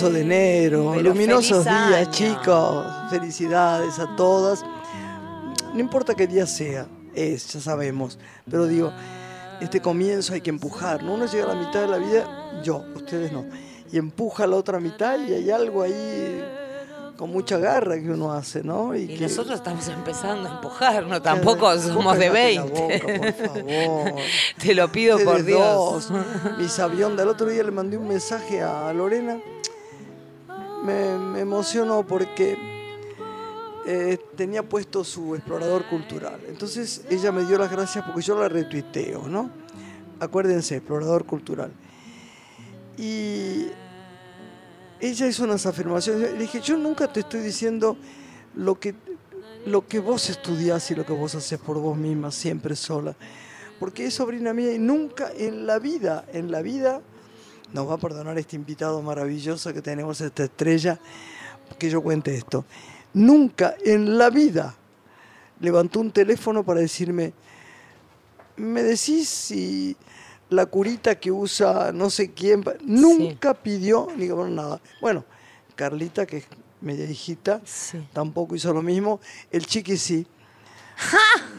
Comienzo de enero, Pero luminosos días, año. chicos. Felicidades a todas. No importa qué día sea, es, ya sabemos. Pero digo, este comienzo hay que empujar. ¿no? Uno llega a la mitad de la vida, yo, ustedes no. Y empuja a la otra mitad y hay algo ahí con mucha garra que uno hace, ¿no? Y que- nosotros estamos empezando a empujar, no tampoco somos de callate la 20. boca, por favor. Te lo pido por Dios. dos. Mi sabionda, el otro día le mandé un mensaje a Lorena. Me, emocionó porque eh, tenía puesto su explorador cultural. Entonces ella me dio las gracias porque yo la retuiteo, ¿no? Acuérdense, explorador cultural. Y ella hizo unas afirmaciones. Le dije, yo nunca te estoy diciendo lo que, lo que vos estudiás y lo que vos haces por vos misma, siempre sola. Porque es sobrina mía y nunca en la vida, en la vida, nos va a perdonar este invitado maravilloso que tenemos, esta estrella, que yo cuente esto. Nunca en la vida levantó un teléfono para decirme, ¿me decís si la curita que usa no sé quién? pa-?" Nunca pidió ni bueno, nada. Bueno, Carlita, que es media hijita, Sí. tampoco hizo lo mismo. El chiqui sí.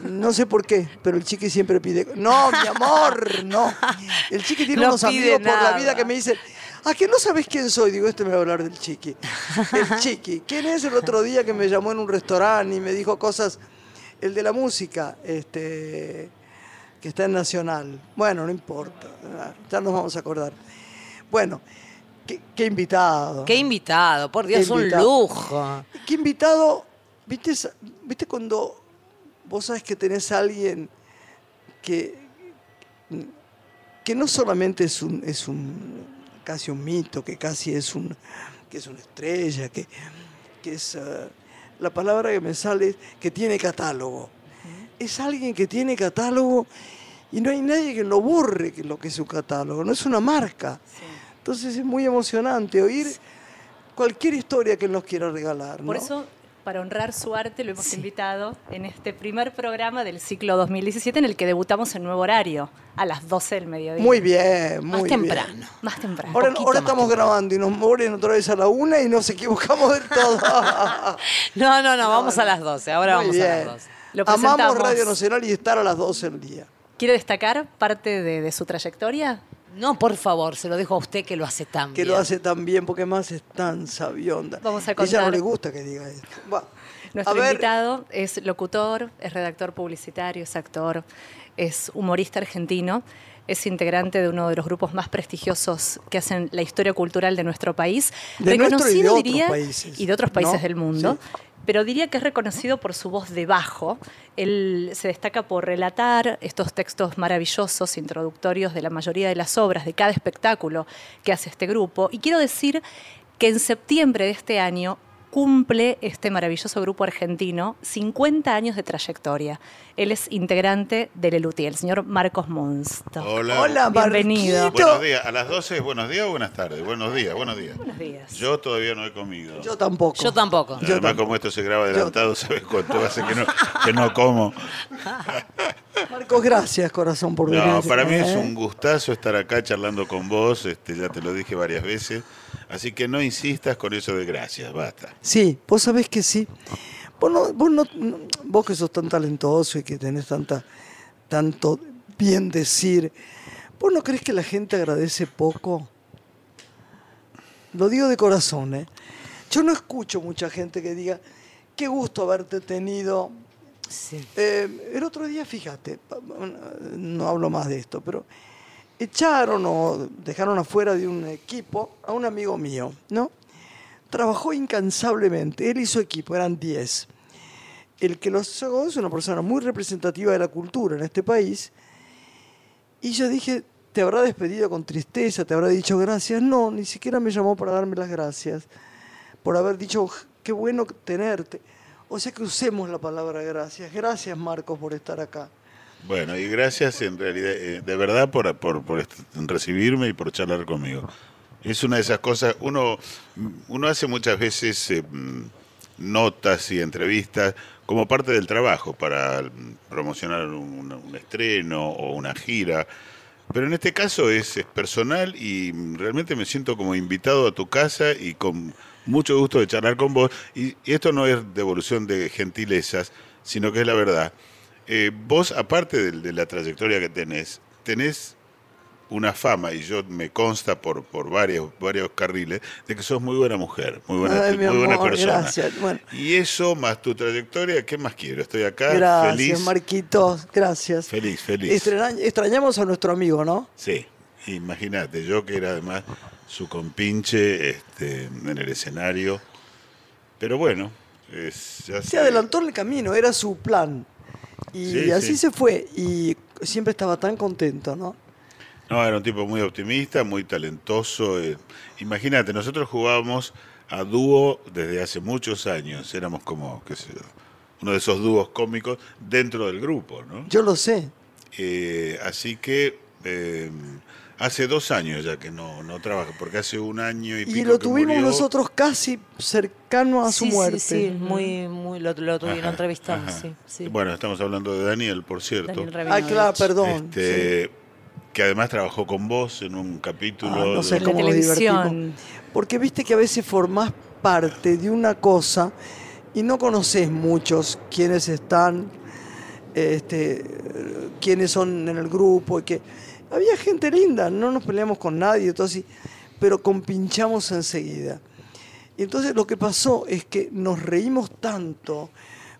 No sé por qué, pero el chiqui siempre pide. No, mi amor, no. El chiqui tiene No unos amigos por la vida que me dicen, ¿a que no sabes quién soy? Digo, este me va a hablar del chiqui. El chiqui. ¿Quién es el otro día que me llamó en un restaurante y me dijo cosas? El de la música, este, que está en Nacional. Bueno, no importa, ya nos vamos a acordar. Bueno, qué, qué invitado. Qué invitado, por Dios, Qué un lujo. ¿Qué invitado? ¿Viste, ¿Viste cuando vos sabes que tenés a alguien que, que no solamente es un, es un casi un mito, que casi es un que es una estrella, que, que es eh, la palabra que me sale es que tiene catálogo. Es alguien que tiene catálogo y no hay nadie que lo borre que lo que es su catálogo, no es una marca. Entonces es muy emocionante oír cualquier historia que él nos quiera regalar. Por ¿no? eso, para honrar su arte, lo hemos invitado en este primer programa del ciclo 2017 en el que debutamos en nuevo horario, a las 12 del mediodía. Muy bien, muy Más bien. temprano. Más temprano. Ahora, poquito ahora más estamos grabando y nos moren otra vez a la una y nos equivocamos del todo. No, no, no, vamos a las 12. Ahora Muy vamos a las 12. Lo Amamos. Radio Nacional y estar a las 12 del día. ¿Quiere destacar parte de, de su trayectoria? No, por favor, se lo dejo a usted que lo hace tan Que bien. lo hace tan bien porque más es tan sabionda. Vamos a Ella no contar. le gusta que diga esto. Va. Nuestro a ver, invitado es locutor, es redactor publicitario, es actor, es humorista argentino, es integrante de uno de los grupos más prestigiosos que hacen la historia cultural de nuestro país, De nuestro y de otros diría países, y de otros países ¿no? del mundo. Sí. Pero diría que es reconocido por su voz de bajo. Él se destaca por relatar estos textos maravillosos, introductorios de la mayoría de las obras, de cada espectáculo que hace este grupo. Y quiero decir que en septiembre de este año cumple este maravilloso grupo argentino 50 años de trayectoria. Él es integrante del ELUTI, el señor Marcos Monsto. Hola. Hola, Bienvenido. Marquito. Buenos días. ¿A las 12 buenos días o buenas tardes? Buenos días, buenos días. Buenos días. Yo todavía no he comido. Yo tampoco. Yo tampoco. Además, tampoco. como esto se graba adelantado, ¿sabes cuánto hace que no, que no como? Marcos, gracias, corazón, por venir. No, para mí es ¿eh? un gustazo estar acá charlando con vos, este, ya te lo dije varias veces, así que no insistas con eso de gracias, basta. Sí, vos sabés que sí. Vos, no- vos, no- no- vos que sos tan talentoso y que tenés tanta, tanto bien decir, ¿vos no crees que la gente agradece poco? Lo digo de corazón, ¿eh? Yo no escucho mucha gente que diga, qué gusto haberte tenido. Sí. Eh, el otro día, fíjate, no hablo más de esto, pero echaron o dejaron afuera de un equipo a un amigo mío, ¿no? Trabajó incansablemente, él su equipo, eran 10. El que los sacó es una persona muy representativa de la cultura en este país. Y yo dije, ¿te habrá despedido con tristeza? ¿Te habrá dicho gracias? No, ni siquiera me llamó para darme las gracias. Por haber dicho, qué bueno tenerte. O sea que usemos la palabra gracias. Gracias, Marcos, por estar acá. Bueno, y gracias en realidad, eh, de verdad, por, por, recibirme y por charlar conmigo. Es una de esas cosas, uno, uno hace muchas veces eh, notas y entrevistas como parte del trabajo para promocionar un, un estreno o una gira, Pero en este caso es, es personal y realmente me siento como invitado a tu casa y con mucho gusto de charlar con vos. Y, y esto no es devolución de gentilezas, sino que es la verdad. Eh, vos, aparte de, de la trayectoria que tenés, tenés una fama, y yo me consta por, por varios, varios carriles, de que sos muy buena mujer, muy buena, Ay, muy buena persona. gracias. Bueno. Y eso, más tu trayectoria, ¿qué más quiero? Estoy acá, Gracias, feliz. Marquitos, gracias. Feliz, feliz. Extraña- extrañamos a nuestro amigo, ¿no? Sí, imagínate, yo que era además su compinche este, en el escenario. Pero bueno, es, ya Se sé. adelantó en el camino, era su plan. Y Sí, así sí. se fue. Y siempre estaba tan contento, ¿no? No, era un tipo muy optimista, muy talentoso. eh. Imagínate, nosotros jugábamos a dúo desde hace muchos años. Éramos como, qué sé yo, uno de esos dúos cómicos dentro del grupo, ¿no? Yo lo sé. Eh, así que eh, hace dos años ya que no, no trabaja, porque hace un año y pico Y lo que tuvimos murió. nosotros casi cercano a su Sí, sí, muerte. Sí, muy, muy, lo, lo tuvieron, Ajá, ajá. sí, sí. Bueno, estamos hablando de Daniel, por cierto. Daniel Ah, claro, perdón. sí. este, Que además trabajó con vos en un capítulo. Ah, no sé de- La cómo televisión. divertimos. Porque viste que a veces formás parte de una cosa y no conoces muchos quiénes están, este, quiénes son en el grupo. Y que había gente linda, no nos peleamos con nadie, todo así, pero compinchamos enseguida. Y entonces lo que pasó es que nos reímos tanto,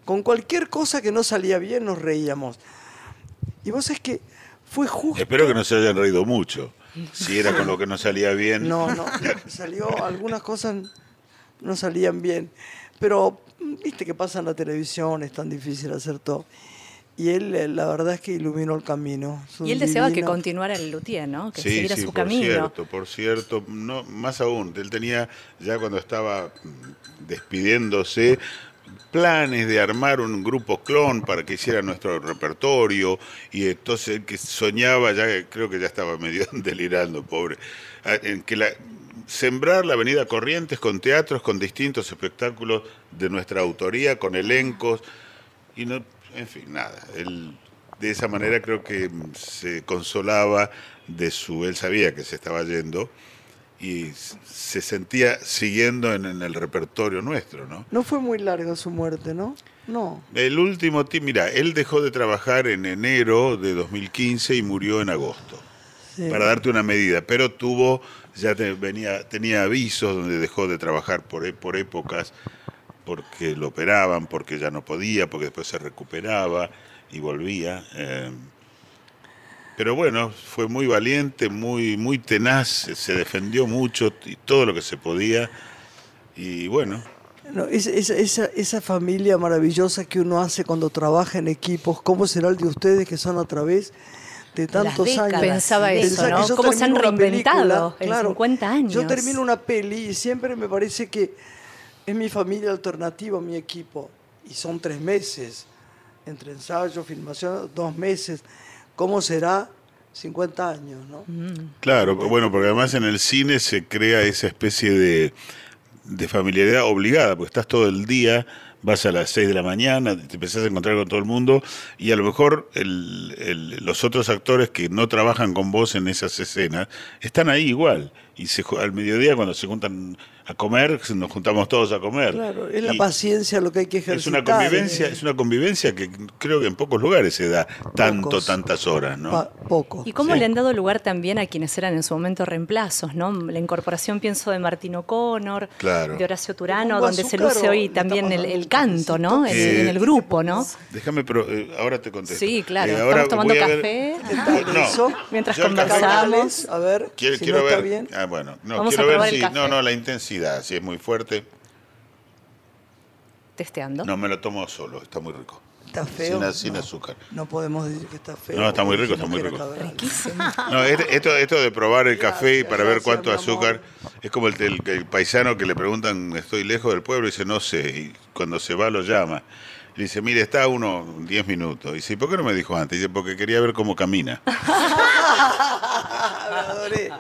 con cualquier cosa que no salía bien nos reíamos. Y vos es que fue justo. Espero que no se hayan reído mucho. Si era con lo que no salía bien. No, no, salió, algunas cosas no salían bien. Pero, viste que pasa en la televisión, es tan difícil hacer todo. Y él, eh, la verdad es que iluminó el camino. Y él deseaba que continuara el luthier, ¿no? Que Sí, siguiera sí, su por camino. cierto, por cierto. No, más aún, él tenía, ya cuando estaba despidiéndose, planes de armar un grupo clon para que hiciera nuestro repertorio y entonces él que soñaba, ya creo que ya estaba medio delirando, pobre, en que la, sembrar la avenida Corrientes con teatros, con distintos espectáculos de nuestra autoría, con elencos y no, en fin, nada. Él de esa manera creo que se consolaba de su, él sabía que se estaba yendo y se sentía siguiendo en, en el repertorio nuestro, ¿no? No fue muy larga su muerte, ¿no? No. El último, ti- mira, él dejó de trabajar en enero de 2015 y murió en agosto. Sí. Para darte una medida, pero tuvo, ya te- venía, tenía avisos donde dejó de trabajar por, e- por épocas, porque lo operaban, porque ya no podía, porque después se recuperaba y volvía. eh. pero bueno, fue muy valiente, muy, muy tenaz, se defendió mucho y todo lo que se podía. Y bueno, No, esa, esa, esa, esa familia maravillosa que uno hace cuando trabaja en equipos, ¿cómo será el de ustedes que son a través de tantos décadas, años? Pensaba eso, ¿no? Cómo se han reinventado película, en 50 años. Yo termino una peli y siempre me parece que es mi familia alternativa, mi equipo. Y son tres meses, entre ensayo, filmación, dos meses. ¿Cómo será 50 años, no? Claro, bueno, porque además en el cine se crea esa especie de, de familiaridad obligada, porque estás todo el día, vas a las 6 de la mañana, te empezás a encontrar con todo el mundo y a lo mejor el- el- los otros actores que no trabajan con vos en esas escenas están ahí igual. Y se, al mediodía cuando se juntan a comer, nos juntamos todos a comer. Claro, es la Y- paciencia lo que hay que es ejercitar. una convivencia, eh, es una convivencia que creo que en pocos lugares se da tanto, Pocos. tantas horas, ¿no? pa- poco. ¿Y cómo Sí. le han dado lugar también a quienes eran en su momento reemplazos, ¿no? La incorporación, pienso, de Martín O'Connor, Claro. de Horacio ¿Le Turano, donde se luce hoy le también estamos el, dando canto, ¿no? En, Eh, en el grupo, ¿no? Déjame, pero eh, ahora te contesto. Sí, claro. Eh, Estamos tomando voy a ver- café. ¿Qué tal No, eso? Mientras yo el café- conversamos. A ver, Quiero, si quiero no está ver. bien. Ah, bueno, no, Vamos a quiero ver el si. café. No, no, la intensidad, si es muy fuerte. Testeando. No me lo tomo solo, está muy rico. ¿Está feo? Sin, sin No. azúcar. No podemos decir que está feo. No, está muy rico, está muy rico. Riquísimo. No, esto, esto de probar el café y Gracias, para ver cuánto azúcar es como el, el- el paisano que le preguntan, estoy lejos del pueblo, y dice, no sé, y cuando se va lo llama. Le dice, mire, está a uno 10 minutos. Y dice, ¿y por qué no me dijo antes? Dice, porque quería ver cómo camina. Me adoré.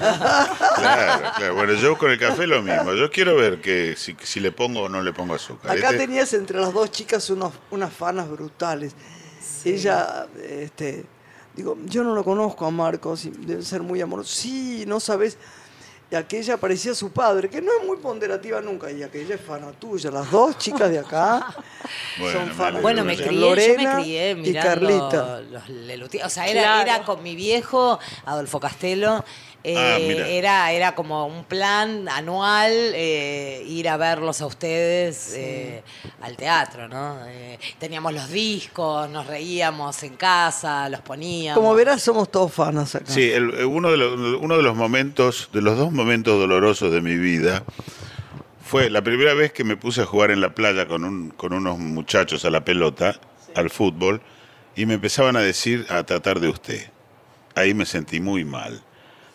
Claro, claro. Bueno, yo con el café lo mismo. Yo quiero ver que si, si le pongo o no le pongo azúcar. Acá Este- tenías entre las dos chicas unos, unas fanas brutales. Ella este, Digo, yo no lo conozco a Marcos, y debe ser muy amoroso. Sí, no sabes. Y aquella parecía su padre, que no es muy ponderativa nunca, y aquella es fana tuya. Las dos chicas de acá Bueno, son fanas. Bueno, me crié, yo Lorena me crié y mirando Carlita. los Lelutier. O sea, era, Claro. era con mi viejo, Adolfo Castelo. Eh, Ah, mira. era, era como un plan anual eh, ir a verlos a ustedes eh, al teatro, ¿no? Eh, teníamos los discos, nos reíamos en casa, los poníamos. Como verás, somos todos fanas acá. Sí, el- eh, uno, de los, uno de los momentos, de los dos momentos dolorosos de mi vida, fue la primera vez que me puse a jugar en la playa con, un, con unos muchachos a la pelota, al fútbol, y me empezaban a decir, a tratar de usted. Ahí me sentí muy mal.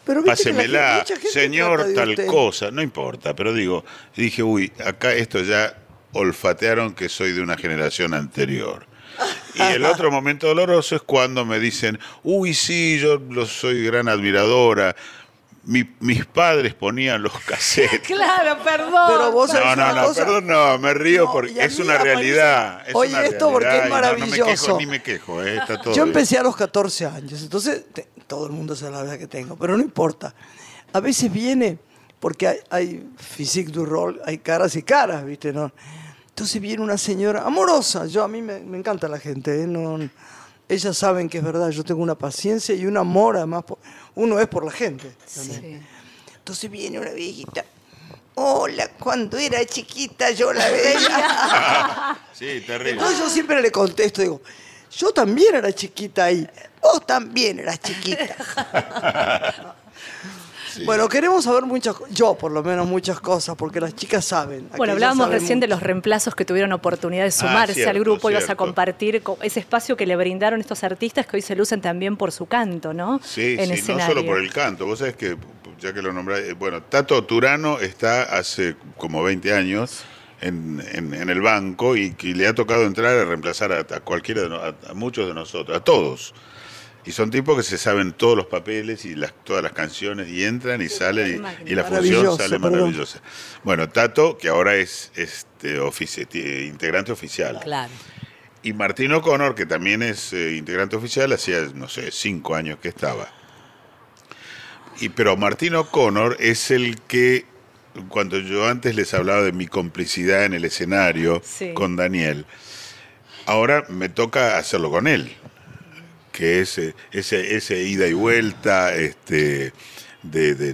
Pero viste que la gente- Pásemela, mucha gente señor, trata de tal usted. cosa, no importa, pero digo, dije, uy, acá esto ya olfatearon que soy de una generación anterior. Y el otro momento doloroso es cuando me dicen, uy, sí, yo lo soy gran admiradora. Mi- mis padres ponían los cassettes. Claro, perdón. Pero vos No, no, una no, cosa? perdón, no, me río No, porque es una realidad. es Oye, una esto porque es y no- No, me maravilloso. quejo, ni me quejo, eh, está todo Yo bien. empecé a los 14 años, entonces te- todo el mundo sabe la edad que tengo, pero no importa. A veces viene, porque hay, hay physique du rol, hay caras y caras, ¿viste? ¿No? Entonces viene una señora amorosa, yo a mí me, me encanta la gente, ¿eh? no, ellas saben que es verdad, yo tengo una paciencia y un amor, además, por- uno es por la gente. también. Entonces viene una viejita. Hola, cuando era chiquita yo la veía. Sí, terrible. Entonces yo siempre le contesto, digo, yo también era chiquita ahí, vos también eras chiquita. Bueno, queremos saber muchas cosas, yo por lo menos muchas cosas, porque las chicas saben. Bueno, hablábamos saben recién de los reemplazos que tuvieron oportunidad de sumarse Ah, cierto, al grupo. Ibas a compartir co- ese espacio que le brindaron estos artistas que hoy se lucen también por su canto, ¿no? Sí, en sí, escenario. no solo por el canto. Vos sabés que, ya que lo nombré, bueno, Tato Turano está hace como 20 años en, en- en el banco y que le ha tocado entrar a reemplazar a, a cualquiera, de no- a, a muchos de nosotros, a todos. Y son tipos que se saben todos los papeles y las, todas las canciones y entran y salen y, y la función sale perdón. maravillosa. Bueno, Tato, que ahora es este, ofici- integrante oficial. Claro. Y Martín O'Connor, que también es eh, integrante oficial, hacía, no sé, cinco años que estaba. Y, pero Martín O'Connor es el que, cuando yo antes les hablaba de mi complicidad en el escenario Sí. con Daniel, ahora me toca hacerlo con él, que es eh, ese, ese ida y vuelta, este de, de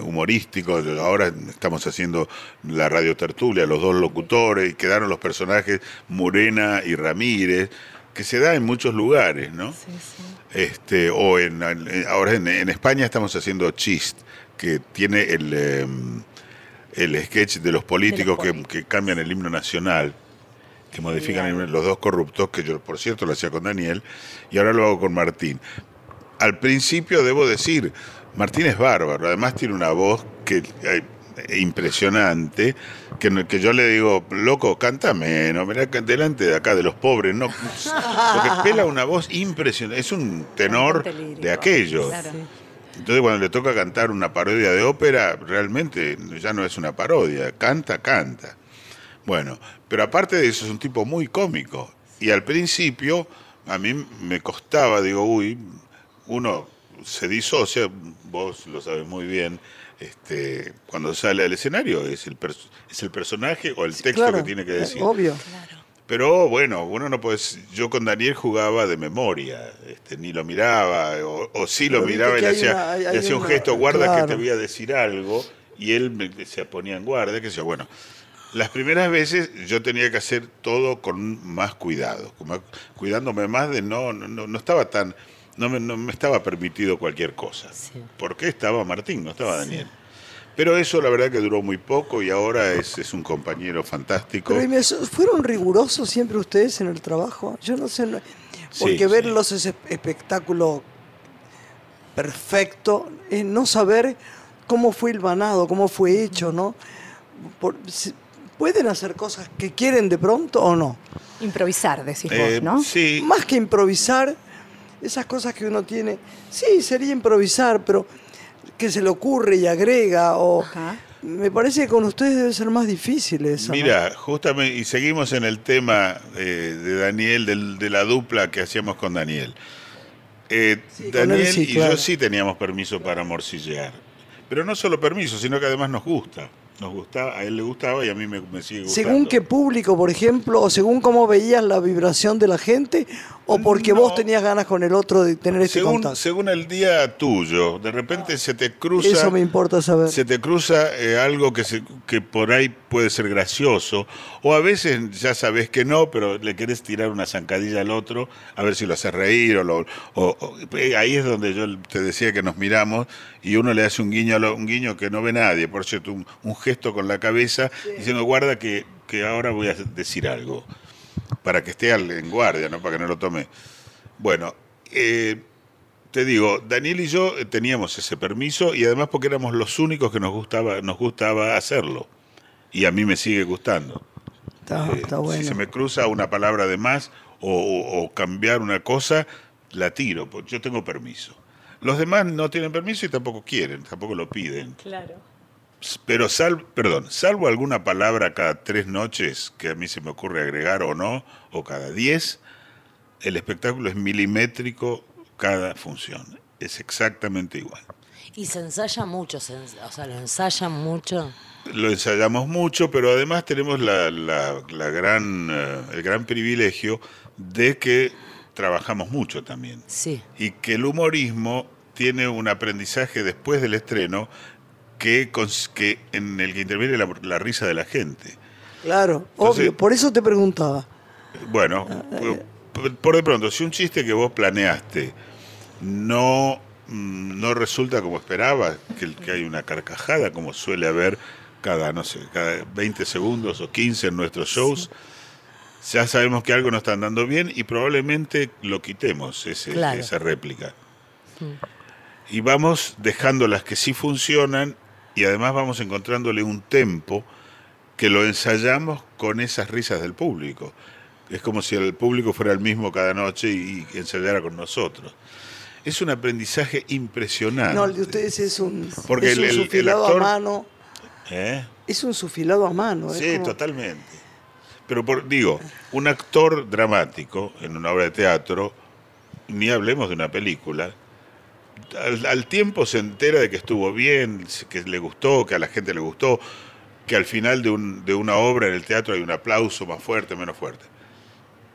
humorístico, ahora estamos haciendo la radio tertulia, los dos locutores, y quedaron los personajes Morena y Ramírez, que se da en muchos lugares, ¿no? Este, o en, en- ahora en, en España estamos haciendo Chist, que tiene el, eh, el sketch de los políticos que, cambian el himno nacional, que modifican el himno- los dos corruptos, que yo por cierto lo hacía con Daniel, y ahora lo hago con Martín. Al principio debo decir, Martín es bárbaro, además tiene una voz que eh, impresionante, que, que yo le digo, loco, canta menos, mirá delante de acá de los pobres, no, porque pela una voz impresionante, es un tenor de aquellos. claro. Entonces cuando le toca cantar una parodia de ópera, realmente ya no es una parodia, canta, canta. Bueno, pero aparte de eso es un tipo muy cómico. Y al principio a mí me costaba, digo, uy, uno se disocia, vos lo sabes muy bien, este, cuando sale al escenario es el, es el personaje o el Sí, texto claro, que tiene que eh, decir. Obvio. Pero bueno, uno no puede. Yo con Daniel jugaba de memoria, este, ni lo miraba, o, o sí lo Pero miraba y le hacía, una- le hacía un gesto, guarda que te voy a decir algo, y él me- se ponía en guardia, que sé yo. Bueno, las primeras veces yo tenía que hacer todo con más cuidado, cuidándome más de no, no, no- no estaba tan. No me, no me estaba permitido cualquier cosa. Sí. Porque estaba Martín, no estaba Daniel. Pero eso la verdad que duró muy poco y ahora es, es un compañero fantástico. Pero ¿y me- ¿fueron rigurosos siempre ustedes en el trabajo? Yo no sé, Sí, porque sí. verlos ese espectáculo perfecto, es no saber cómo fue hilvanado, cómo fue hecho, ¿no? Por- ¿Pueden hacer cosas que quieren de pronto o no? Improvisar, decís Eh, vos, ¿no? Sí, Más que improvisar, esas cosas que uno tiene, sí, sería improvisar, pero que se le ocurre y agrega, o Ajá. me parece que con ustedes debe ser más difícil eso. ¿no? Mira, justamente, y seguimos en el tema eh, de Daniel, del- de la dupla que hacíamos con Daniel. Eh, Sí, con él Daniel sí, y claro. yo sí teníamos permiso para morcillear. Pero no solo permiso, sino que además nos gusta. Nos gustaba, a él le gustaba y a mí me, me sigue gustando. ¿Según qué público, por ejemplo, o según cómo veías la vibración de la gente, o porque No. vos tenías ganas con el otro de tener este según, contacto? según el día tuyo, de repente se te cruza. Eso me importa saber. se te cruza eh, algo que, se- que por ahí puede ser gracioso, o a veces ya sabes que no, pero le querés tirar una zancadilla al otro, a ver si lo hace reír, o, lo- o- o- eh, ahí es donde yo te decía que nos miramos y uno le hace un guiño, un guiño que no ve nadie, por cierto, un, un gesto con la cabeza, diciendo, guarda que, que ahora voy a decir algo, para que esté al- en guardia, ¿no? para que no lo tome. Bueno, eh, te digo, Daniel y yo eh, teníamos ese permiso y además porque éramos los únicos que nos gustaba, nos gustaba hacerlo. Y a mí me sigue gustando. Está, Eh, está bueno. Si se me cruza una palabra de más o, o- o cambiar una cosa, la tiro, porque yo tengo permiso. Los demás no tienen permiso y tampoco quieren, tampoco lo piden. Claro. Pero sal, perdón, salvo alguna palabra cada tres noches que a mí se me ocurre agregar o no, o cada diez, el espectáculo es milimétrico cada función. Es exactamente igual. Y se ensaya mucho, se ens- o sea, lo ensayan mucho. Lo ensayamos mucho, pero además tenemos la, la- la gran, eh, el gran privilegio de que trabajamos mucho también. Sí. Y que el humorismo tiene un aprendizaje después del estreno que, en el que interviene la, la risa de la gente. Claro, Entonces- obvio. Por eso te preguntaba. Bueno, por, por de pronto, si un chiste que vos planeaste no, mm, no resulta como esperabas, que, que hay una carcajada como suele haber cada, no sé, cada 20 segundos o 15 en nuestros shows, ya sabemos que algo no está andando bien y probablemente lo quitemos, ese- Claro. esa réplica. Y vamos dejando las que sí funcionan y además vamos encontrándole un tempo que lo ensayamos con esas risas del público. Es como si el público fuera el mismo cada noche y, y ensayara con nosotros. Es un aprendizaje impresionante. No, el de ustedes es un, Porque es el- un el- el sufilado actor- a mano. ¿Eh? Es un sufilado a mano. es Sí, como- totalmente. Pero por, digo, un actor dramático en una obra de teatro, ni hablemos de una película, al, tiempo se entera de que estuvo bien, que le gustó, que a la gente le gustó, que al final de, un- de una obra en el teatro hay un aplauso más fuerte, menos fuerte.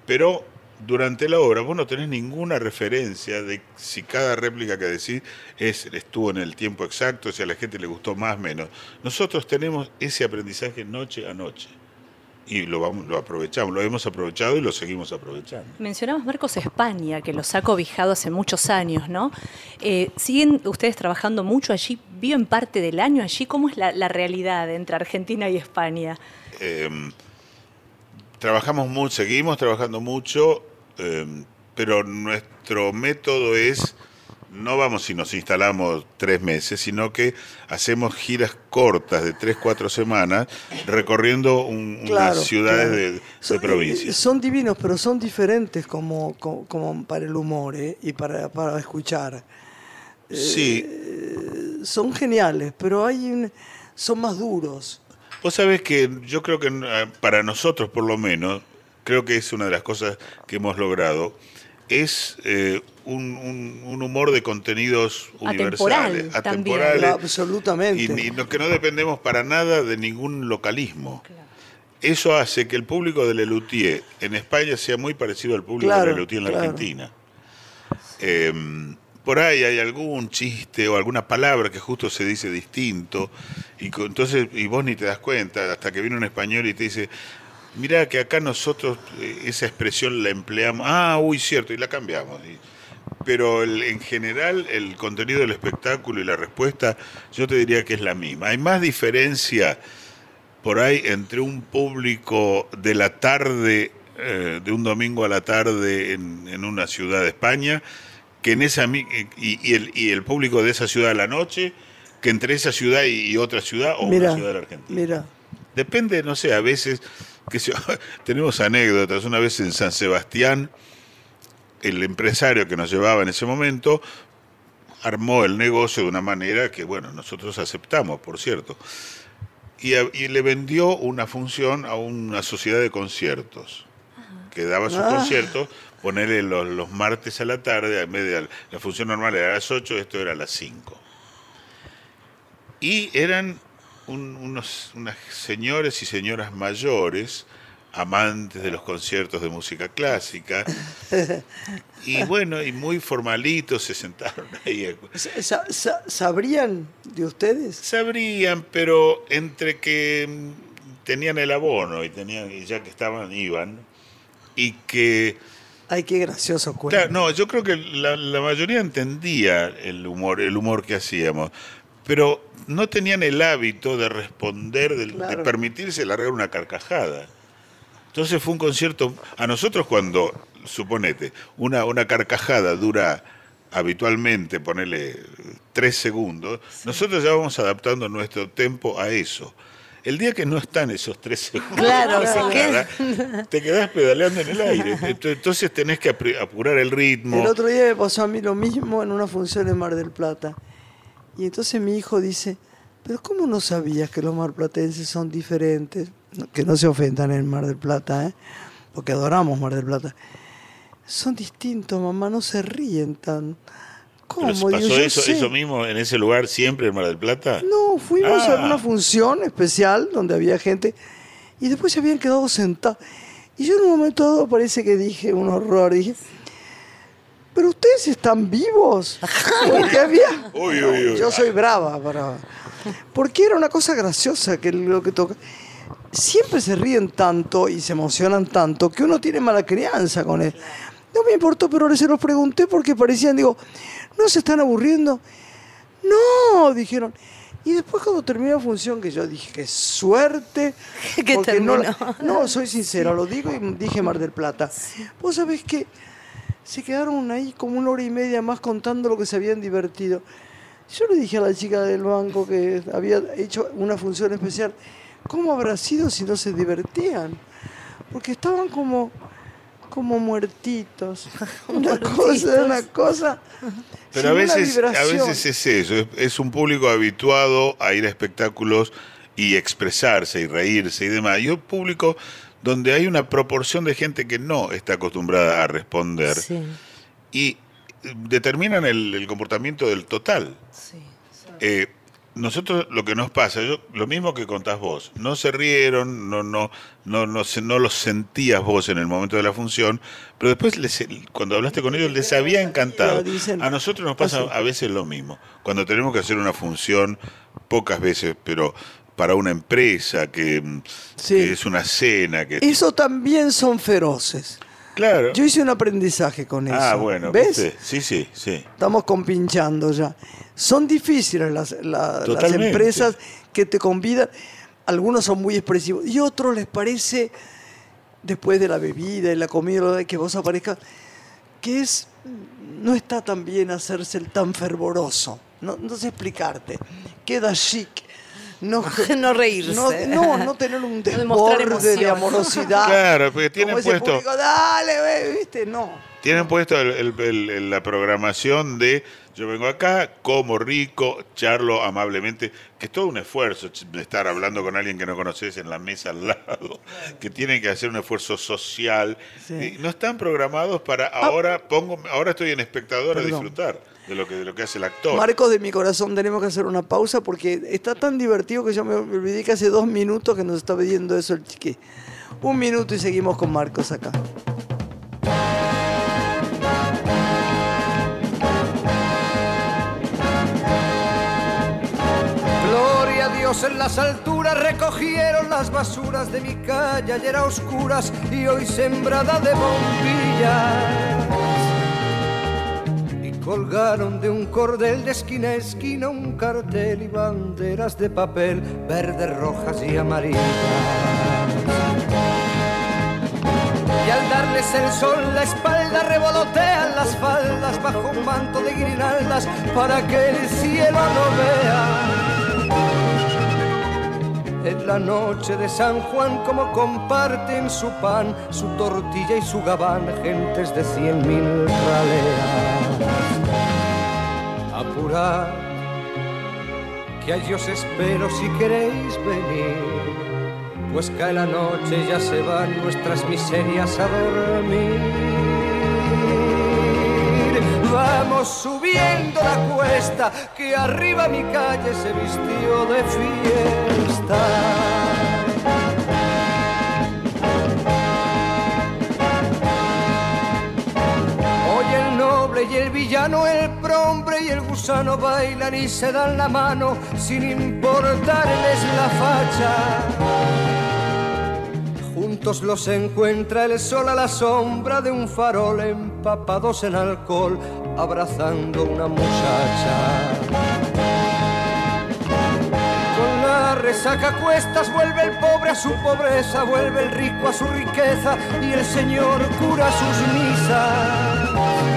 Pero durante la obra vos no tenés ninguna referencia de si cada réplica que decís es, estuvo en el tiempo exacto, si a la gente le gustó más, menos. Nosotros tenemos ese aprendizaje noche a noche y lo, vamos, lo aprovechamos, lo hemos aprovechado y lo seguimos aprovechando. Mencionabas Marcos España, que los ha cobijado hace muchos años, ¿no? Eh, ¿Siguen ustedes trabajando mucho allí? ¿Viven parte del año allí? ¿Cómo es la, la realidad entre Argentina y España? Eh, trabajamos mucho, seguimos trabajando mucho, eh, pero nuestro método es, no vamos y nos instalamos tres meses, sino que hacemos giras cortas de tres, cuatro semanas, recorriendo un- Claro, unas ciudades claro. de, de Son, provincia. eh, son divinos, pero son diferentes como, como, como para el humor ¿eh? y para, para escuchar. Sí, Son geniales, pero hay un- son más duros. Vos sabés que yo creo que eh, para nosotros, por lo menos, creo que es una de las cosas que hemos logrado, es eh, un, un- un humor de contenidos Atemporal universales, también. atemporales, absolutamente. y, y no- que no dependemos para nada de ningún localismo. Eso hace que el público de Lelutier en España sea muy parecido al público Claro, de Lelutier en la claro. Argentina. Eh, por ahí hay algún chiste o alguna palabra que justo se dice distinto y entonces y vos ni te das cuenta hasta que viene un español y te dice mira que acá nosotros eh, esa expresión la empleamos ah uy cierto y la cambiamos pero el- en general el contenido del espectáculo y la respuesta yo te diría que es la misma hay más diferencia por ahí entre un público de la tarde, eh, de un domingo a la tarde en, en una ciudad de España, que en esa mi- y, y el, y el público de esa ciudad a la noche, que entre esa ciudad y, otra ciudad o una ciudad de la Argentina. mira. Depende, no sé, a veces, que tenemos anécdotas. Una vez en San Sebastián, el empresario que nos llevaba en ese momento armó el negocio de una manera que, bueno, nosotros aceptamos, por cierto. Y, a- y le vendió una función a una sociedad de conciertos, que daba sus Ah. conciertos ponerle los, los martes a la tarde, en vez de la función normal era a las 8, esto era a las 5. Y eran un- unos, unas señores y señoras mayores, amantes de los conciertos de música clásica, y bueno, y muy formalitos se sentaron ahí. Sa- sa- ¿Sabrían de ustedes? Sabrían, pero entre que mm, tenían el abono y tenían y ya que estaban iban y que Ay, qué gracioso cuento. claro, no, yo creo que la, la mayoría entendía el humor, el humor que hacíamos, pero no tenían el hábito de responder, de, permitirse largar una carcajada. Entonces fue un concierto. A nosotros cuando, suponete, una, una carcajada dura habitualmente, ponerle tres segundos, nosotros ya vamos adaptando nuestro tempo a eso. El día que no están esos tres segundos, Claro, te quedás pedaleando en el aire. Ent- Entonces tenés que apurar el ritmo. El otro día me pasó a mí lo mismo en una función en Mar del Plata. Y entonces mi hijo dice, pero ¿cómo no sabías que los marplatenses son diferentes? Que no se ofendan en Mar del Plata, ¿eh? porque adoramos Mar del Plata. Son distintos, mamá, no se ríen tan... ¿Cómo? ¿Pasó Digo, eso, eso mismo en ese lugar siempre en Mar del Plata? No, fuimos Ah. a una función especial donde había gente y después se habían quedado sentados. Y yo en un momento dado parece que dije un horror, dije, pero ustedes están vivos. Porque había... Uy, uy, uy. Yo soy brava, brava. Porque era una cosa graciosa que lo que toca. Siempre se ríen tanto y se emocionan tanto que uno tiene mala crianza con él. No me importó, pero se los pregunté porque parecían, digo, ¿no se están aburriendo? No, dijeron. Y después cuando terminó la función, que yo dije, qué suerte. Que porque no, terminó. no, soy sincero, lo digo y dije Mar del Plata. Vos sabés que se quedaron ahí como una hora y media más contando lo que se habían divertido. Yo le dije a la chica del banco que había hecho una función especial, ¿cómo habrá sido si no se divertían? Porque estaban como, como muertitos. Una cosa, una cosa. Pero a veces, a veces es eso, es, es un público habituado a ir a espectáculos y expresarse y reírse y demás. Y un público donde hay una proporción de gente que no está acostumbrada a responder Sí, y determinan el, el comportamiento del total. sí. Eh, nosotros lo que nos pasa, yo, lo mismo que contás vos, no se rieron, no, no, no, no, se- no los sentías vos en el momento de la función, pero después les- cuando hablaste con ellos les había encantado. A nosotros nos pasa a veces lo mismo, cuando tenemos que hacer una función, pocas veces, pero para una empresa que, mm, Sí. que es una cena, que Eso también son feroces. claro. Yo hice un aprendizaje con eso. ah, bueno, ¿ves? Sí, sí, sí. Estamos compinchando ya. Son difíciles las, la- las empresas que te convidan. Algunos son muy expresivos y otros les parece, después de la bebida y la comida, que vos aparezcas, que es no está tan bien hacerse el tan fervoroso. No, no sé explicarte. Queda chic. No, No reírse. No, no, no tener un desborde de amorosidad. Claro, porque tienen Como ese puesto- público, dale, ve", ¿viste? No. Tienen puesto el- el- el- el- la programación de yo vengo acá, como rico, charlo amablemente, que es todo un esfuerzo estar hablando con alguien que no conoces en la mesa al lado, que tienen que hacer un esfuerzo social. Sí. Y no están programados para ahora pongo ahora estoy en espectador a disfrutar de lo que de lo que hace el actor. Marcos de mi corazón, tenemos que hacer una pausa porque está tan divertido que yo me olvidé que hace dos minutos que nos está pidiendo eso el chiqui. Un minuto y seguimos con Marcos acá. Gloria a Dios en las alturas recogieron las basuras de mi calle ayer a oscuras y hoy sembrada de bombillas. Colgaron de un cordel de esquina a esquina un cartel y banderas de papel verdes, rojas y amarillas. Y al darles el sol la espalda revolotean las faldas bajo un manto de guirnaldas para que el cielo no vea. En la noche de San Juan como comparten su pan, su tortilla y su gabán gentes de cien mil raleas. Apurad, que a os espero si queréis venir pues cae la noche, ya se van nuestras miserias a dormir. Vamos subiendo la cuesta que arriba mi calle se vistió de fiesta. Y el villano, el prombre y el gusano bailan y se dan la mano sin importarles la facha. Juntos los encuentra el sol a la sombra de un farol, empapados en alcohol, abrazando una muchacha. Con la resaca cuestas vuelve el pobre a su pobreza, vuelve el rico a su riqueza y el Señor cura sus misas.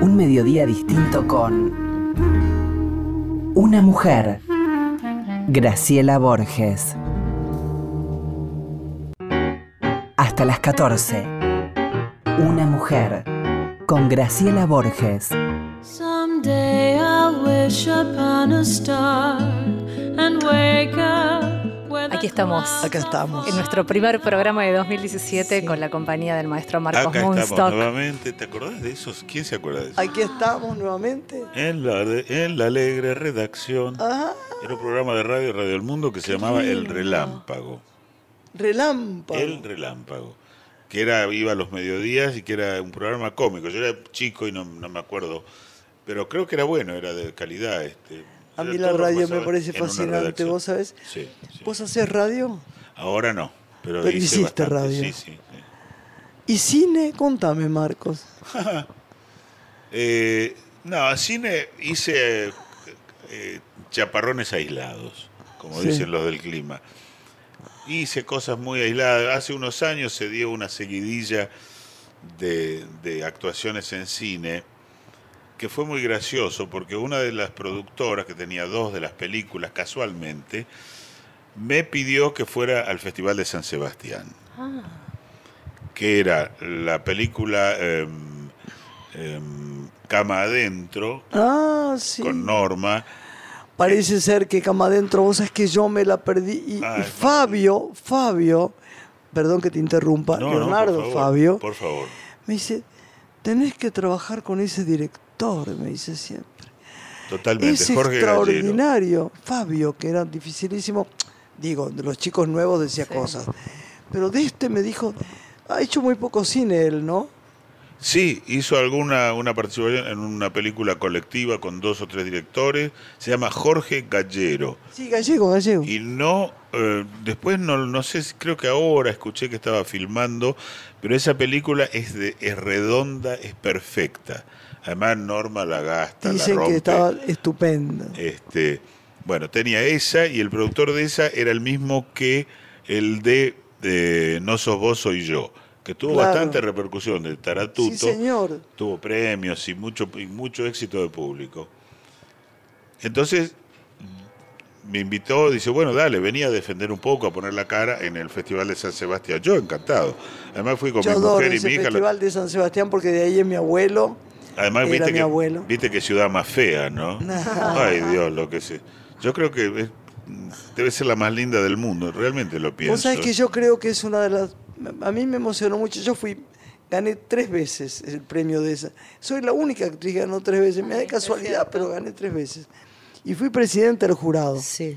Un mediodía distinto con una mujer. Graciela Borges. Hasta las 14. Una mujer con Graciela Borges. Aquí estamos. Acá estamos. En nuestro primer programa de 2017 con la compañía del maestro Marcos Acá estamos Munstock. nuevamente. ¿Te acordás de esos? ¿Quién se acuerda de eso? Aquí estamos nuevamente. En la, de- en la alegre redacción. Ah, Era un programa de radio, Radio del Mundo, que se llamaba El. Relámpago. relámpago. El Relámpago. Que era, iba a los mediodías y que era un programa cómico. Yo era chico y no, no me acuerdo. Pero creo que era bueno, era de calidad. Este. A mí la radio me parece fascinante. ¿vos sabés? Sí, sí. ¿Vos hacés radio? Ahora no. Pero, Pero hice hiciste bastante, radio. Sí, sí. ¿Y cine? Contame, Marcos. Eh, no, cine hice eh, chaparrones aislados, como dicen los del clima. Hice cosas muy aisladas. Hace unos años se dio una seguidilla de, de actuaciones en cine que fue muy gracioso porque una de las productoras que tenía dos de las películas casualmente me pidió que fuera al Festival de San Sebastián que era la película em, em, Cama Adentro Ah, sí. con Norma. Parece ser que cama adentro, vos sabés que yo me la perdí. Y, y Ay, Fabio, Fabio, perdón que te interrumpa, No, no, Leonardo por favor, Fabio, Por favor. me dice, tenés que trabajar con ese director, me dice siempre. Totalmente. Es Jorge Gallero. extraordinario. Fabio, que era dificilísimo. Digo, de los chicos nuevos decía cosas. Pero de este me dijo, ha hecho muy poco cine él, ¿no? Sí, hizo alguna una participación en una película colectiva con dos o tres directores. Se llama Jorge Gallero. Sí, gallego, gallego. Y no, eh, después no, no sé, creo que ahora escuché que estaba filmando, pero esa película es, de, es redonda, es perfecta. Además Norma la gasta, la Dicen rompe. que estaba estupenda. Este, bueno, tenía esa y el productor de esa era el mismo que el de eh, No sos vos, soy yo, que tuvo Claro. bastante repercusión de Taratuto. Sí, señor. Tuvo premios y mucho, y mucho éxito de público. Entonces me invitó, dice, bueno, dale, venía a defender un poco, a poner la cara en el Festival de San Sebastián. Yo encantado. Además fui con Yo mi mujer y mi hija. festival de San Sebastián porque de ahí es mi abuelo. Además, Era viste mi que, abuelo. viste que ciudad más fea, ¿no? Ay, Dios, lo que sé. Yo creo que es- debe ser la más linda del mundo, realmente lo pienso. Vos sabés que yo creo que es una de las... A mí me emocionó mucho. Yo fui... Gané tres veces el premio de esa. Soy la única actriz que ganó tres veces. Me da casualidad, pero gané tres veces. Y fui presidente del jurado. Sí.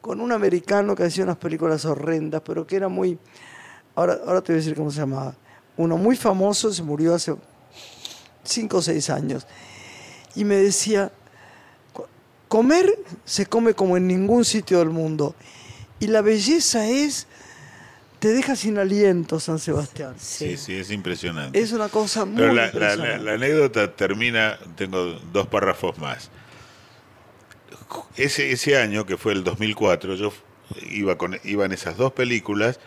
Con un americano que hacía unas películas horrendas, pero que era muy... Ahora, ahora te voy a decir cómo se llamaba. Uno muy famoso, se murió hace cinco o seis años. Y me decía, "Co- comer se come como en ningún sitio del mundo. Y la belleza es, te deja sin aliento San Sebastián. Sí, sí, es impresionante. Es una cosa muy Pero la, la- impresionante. la- la anécdota termina, tengo dos párrafos más. ese, ese año, que fue el 2004, yo iba, con, iba en esas dos películas,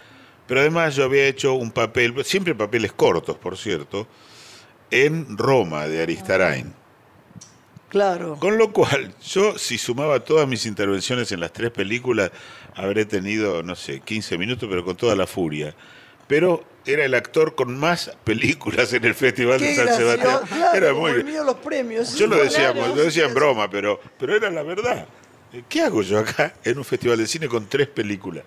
pero además yo había hecho un papel, siempre papeles cortos, por cierto, en Roma de Aristarain. Claro. Con lo cual, yo si sumaba todas mis intervenciones en las tres películas, habré tenido, no sé, 15 minutos, pero con toda la furia. Pero era el actor con más películas en el Festival de San gracioso. Sebastián. Claro, era muy... los premios. Yo lo decía, lo decía en broma, pero, pero era la verdad. ¿Qué hago yo acá en un festival de cine con tres películas?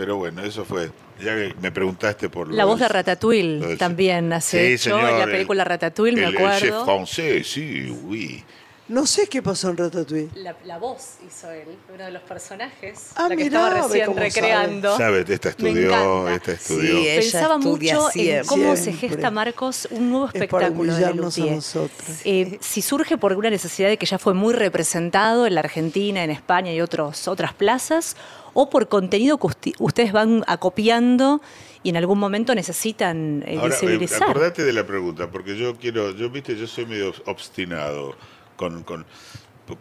Pero bueno, eso fue. Ya que me preguntaste por lo La voz de Ratatouille también has Sí, hecho, en la señor, película el- Ratatouille, me el- El chef acuerdo. francés, sí, oui. No sé qué pasó en Ratatouille. La, la voz hizo él, uno de los personajes, Ah, la que mirá, estaba recién cómo recreando. Sabes, esta Me estudió, encanta. esta Sí, estudió. ella Pensaba mucho en siempre. cómo se Siempre. gesta, Marcos, un nuevo Es para espectáculo de humillarnos a nosotros. Eh, si surge por una necesidad de que ya fue muy representado en la Argentina, en España y otros, otras plazas, o por contenido que ustedes van acopiando y en algún momento necesitan eh, Ahora, eh, visibilizar. acordate de la pregunta, porque yo quiero, yo viste, yo soy medio obstinado con, con,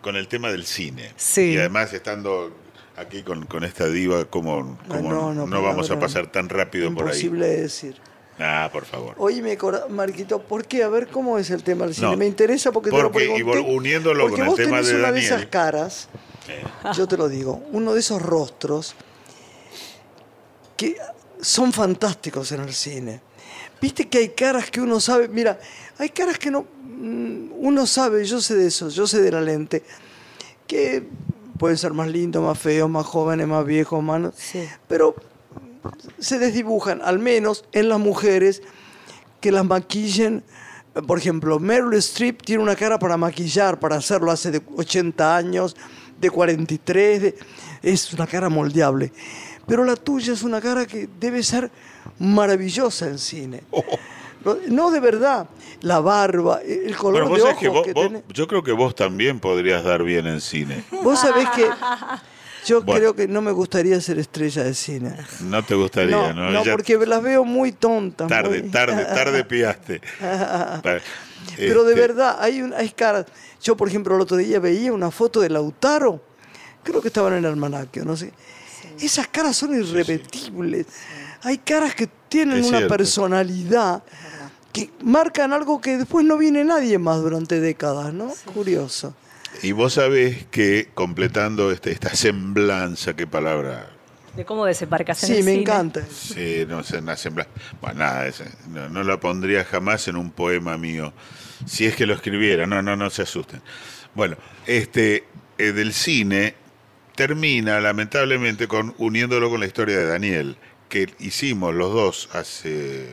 con el tema del cine. Sí. Y además estando aquí con, con esta diva, como, como no, no, no, pero vamos a pasar tan rápido por ahí? Imposible de decir. Ah, por favor. Cora- Marquito, ¿por qué? A ver cómo es el tema del cine. Me interesa porque, te lo porque- y pregunté. vol- uniéndolo porque con el vos tema tenés de una de esas caras, Eh, yo te lo digo, uno de esos rostros que son fantásticos en el cine. Viste que hay caras que uno sabe, mira, hay caras que no, mm, uno sabe, yo sé de eso, yo sé de la lente, que pueden ser más lindos, más feos, más jóvenes, más viejos, más... Sí. Pero se desdibujan, al menos en las mujeres, que las maquillen. Por ejemplo, Meryl Streep tiene una cara para maquillar, para hacerlo hace de 80 años, de 43, de- es una cara moldeable. Pero la tuya es una cara que debe ser maravillosa en cine. No, no, de verdad. La barba, el color Bueno, vos de ojos que vos, que vos- tenés. yo creo que vos también podrías dar bien en cine. Vos sabés que yo Bueno. creo que no me gustaría ser estrella de cine. No te gustaría, No, ¿no? no, Ya porque las veo muy tontas. tarde, muy- tarde, tarde piaste. Pero de este, verdad, hay, un, hay caras. Yo, por ejemplo, el otro día veía una foto de Lautaro, creo que estaba en el almanaque, no sé. Esas caras son irrepetibles. Hay caras que tienen Es una cierto. personalidad que marcan algo que después no viene nadie más durante décadas, ¿no? Curioso. Y vos sabés que completando este, esta semblanza, qué palabra De cómo desembarcas en Sí, el me cine. encanta. Sí, no sé, una semblanza. Bueno, nada, no, no la pondría jamás en un poema mío. Si es que lo escribiera, no, no, no se asusten. Bueno, este, eh, del cine termina lamentablemente con uniéndolo con la historia de Daniel, que hicimos los dos hace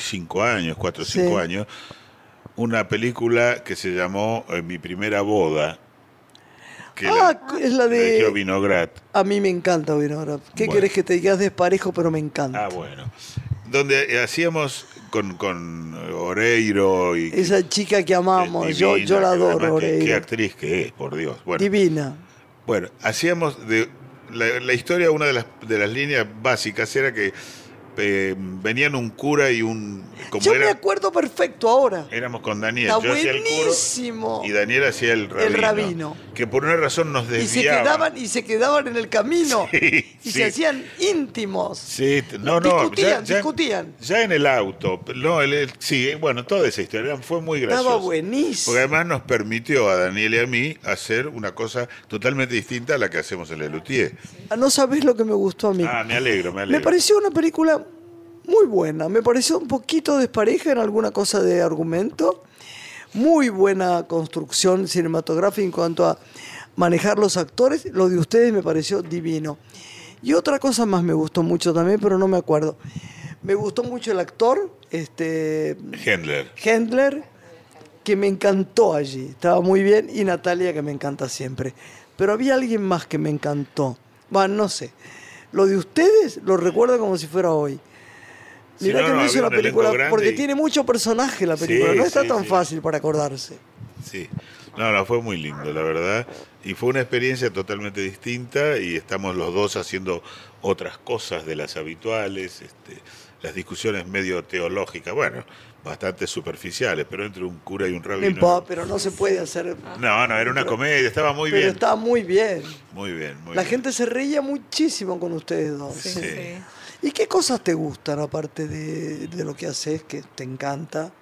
cinco años, cuatro o Sí. cinco años, una película que se llamó eh, Mi primera boda. Que Ah, es la de- Vinograd. A mí me encanta Vinograd. ¿Qué Bueno. querés que te digas desparejo? Pero me encanta. Ah, bueno. Donde eh, hacíamos con, con Oreiro y... Esa chica que amamos, eh, yo, divina, yo la adoro, además, qué- Qué, Oreiro. actriz que es, por Dios. Bueno, Divina. bueno hacíamos de... La, la historia, una de las, de las líneas básicas era que eh, venían un cura y un... Como Yo era, me acuerdo perfecto ahora. Éramos con Daniel. Está Yo hacía el buenísimo. y Daniel hacía el rabino. rabino. Que por una razón nos Y se desviaba. quedaban y se quedaban en el camino Sí, y sí. se hacían íntimos. Sí, no, no. Discutían, discutían. Ya en el auto. No, el- el- sí, bueno, toda esa historia fue muy graciosa. Estaba buenísimo. Porque además nos permitió a Daniel y a mí hacer una cosa totalmente distinta a la que hacemos en Lelutier. Ah, No sabés lo que me gustó a mí. Ah, me alegro, me alegro. me pareció una película muy buena. Me pareció un poquito despareja en alguna cosa de argumento. Muy buena construcción cinematográfica en cuanto a manejar los actores. Lo de ustedes me pareció divino. Y otra cosa más me gustó mucho también, pero no me acuerdo. Me gustó mucho el actor, este Hendler. Hendler, que me encantó allí, estaba muy bien, y Natalia, que me encanta siempre. Pero había alguien más que me encantó. Bueno, no sé. Lo de ustedes lo recuerdo como si fuera hoy. Sí, Mirá no, que no, no, es había una un elenco película, porque y- tiene mucho personaje la película, Sí, no está sí, tan sí. fácil para acordarse. Sí. No, no, fue muy lindo, la verdad. Y fue una experiencia totalmente distinta y estamos los dos haciendo otras cosas de las habituales, este, las discusiones medio teológicas, bueno, bastante superficiales, pero entre un cura y un No rabino. importa, pero no se puede hacer. No, no, era una comedia, estaba muy pero bien. está muy bien. Muy bien, muy La bien. gente se reía muchísimo con ustedes dos. Sí. ¿Y qué cosas te gustan aparte de, de lo que haces, que te encanta?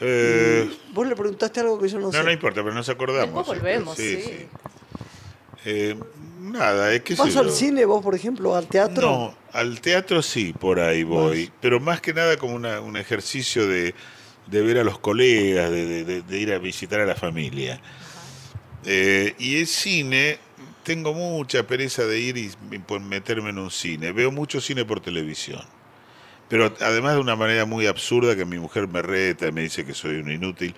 Eh, Vos le preguntaste algo que yo no, no, sé. no importa, pero nos acordamos. Después volvemos, Sí, sí. sí. Eh, nada, es que ¿Vas al cine vos, por ejemplo, al teatro? No, al teatro sí, por ahí voy, pero más que nada como una- un ejercicio de, de ver a los colegas, de, de- de- de ir a visitar a la familia. Eh, y el cine, tengo mucha pereza de ir y meterme en un cine. Veo mucho cine por televisión. Pero además de una manera muy absurda que mi mujer me reta y me dice que soy un inútil.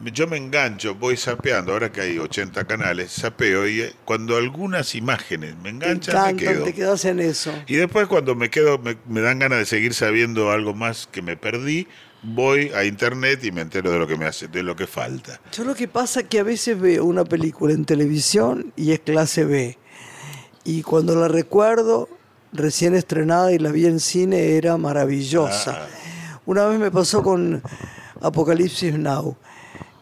Yo me engancho, voy sapeando, ahora que hay 80 canales, sapeo y eh, cuando algunas imágenes me enganchan, me encantan, quedo. te quedas en eso. Y después cuando me quedo, me, me dan ganas de seguir sabiendo algo más que me perdí, voy a internet y me entero de lo que me hace, de lo que falta. Yo lo que pasa es que a veces veo una película en televisión y es clase B. Y cuando la recuerdo, recién estrenada y la vi en cine, era maravillosa. Una vez me pasó con Apocalipsis Now,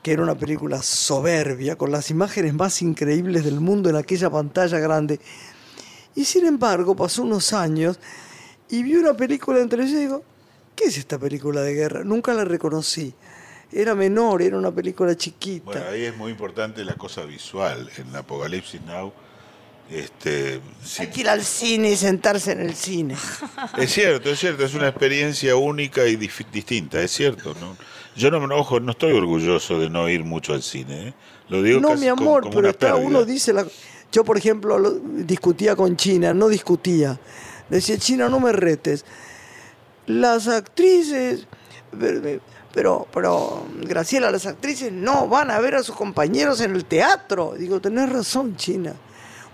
que era una película soberbia, con las imágenes más increíbles del mundo en aquella pantalla grande. Y sin embargo, pasó unos años y vi una película en televisión y digo, ¿qué es esta película de guerra? Nunca la reconocí. Era menor, era una película chiquita. Bueno, ahí es muy importante la cosa visual. En Apocalipsis Now, este, sí, Hay que ir al cine y sentarse en el cine. es cierto, es cierto, es una experiencia única y distinta, es cierto. ¿no? Yo no, ojo, no estoy orgulloso de no ir mucho al cine. ¿eh? Lo digo No, casi mi amor, como pero pérdida. uno dice... La... Yo, por ejemplo, lo- discutía con China, no discutía. Decía, China, no me retes. Las actrices... Pero, pero, Graciela, las actrices no van a ver a sus compañeros en el teatro. Digo, tenés razón, China.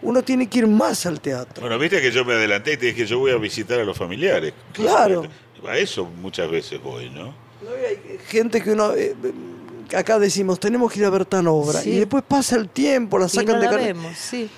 Uno tiene que ir más al teatro. Bueno, viste que yo me adelanté y te dije yo voy a visitar a los familiares. Claro. A eso muchas veces voy, ¿no? No, hay gente que uno... eh, eh, acá decimos, tenemos que ir a ver tan obra. Sí. Y después pasa el tiempo, la Y sacan no de la carne- vemos, sí.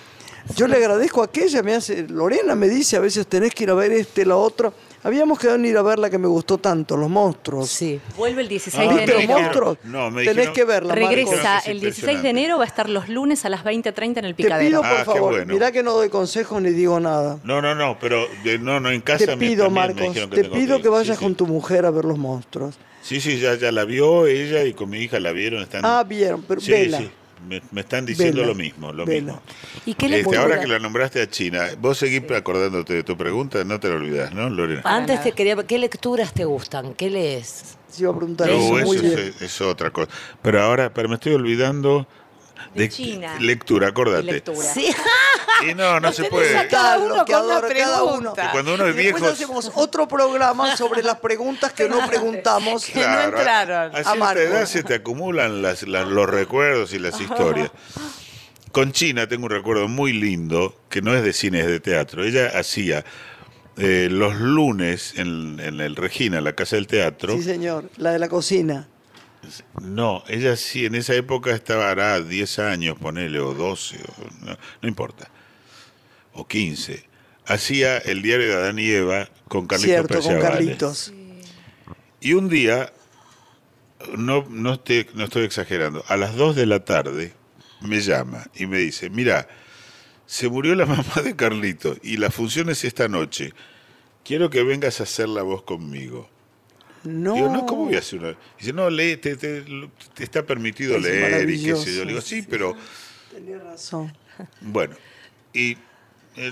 Yo le agradezco a aquella, me hace, Lorena me dice, a veces tenés que ir a ver este, la otra. Habíamos quedado en ir a ver la que me gustó tanto, Los Monstruos. Sí. Vuelve el 16 Ah, de ¿Viste Los enero. Monstruos? No, me tenés dijeron- que verla, Regresa el 16 de enero, va a estar los lunes a las 20.30 en el Te pido, Picadero. por Ah, favor, bueno. mirá que no doy consejos ni digo nada. No, no, no, pero de- no, no, en casa Te me- pido, me Marcos, te pido que vayas Sí, con sí. tu mujer a ver Los Monstruos. Sí, sí, ya, ya la vio ella y con mi hija la vieron. Están... Ah, bien, pero sí, vela. Me, me están diciendo Vela. lo mismo, lo Vela. mismo. ¿Y qué le Este, ahora que la nombraste a China, vos seguís acordándote de tu pregunta, no te lo olvidas, ¿no, Lorena? Antes te quería, ¿qué lecturas te gustan? ¿Qué lees? Iba a preguntar No, eso, muy eso bien. es, es otra cosa. Pero ahora, pero me estoy olvidando De China. lectura, acordate. Lectura. Sí. Y no, no se puede. Cada Claro, uno que con una cada uno. Y cuando uno es viejo, hacemos otro programa sobre las preguntas que no preguntamos. Que no entraron. A, a cierta edad se te acumulan las- las- los recuerdos y las historias. Con China tengo un recuerdo muy lindo, que no es de cine, es de teatro. Ella hacía eh, los lunes en, en el Regina, la Casa del Teatro. Sí, señor, la de la cocina. No, ella sí, en esa época estaba, hará 10 años, ponele, o 12, o- no, no importa, o 15. Hacía el diario de Adán y Eva con Carlitos Cierto, con. Carlitos. Y un día, no, no, estoy, no estoy exagerando, a las 2 de la tarde me llama y me dice, mira, se murió la mamá de Carlito y la función es esta noche. Quiero que vengas a hacer la voz conmigo. No. Digo, no, ¿cómo voy a hacer una? Dice, no, lee, te, te- te está permitido Es leer y qué sé yo. Le digo, sí, sí. pero Tenés razón. bueno. Y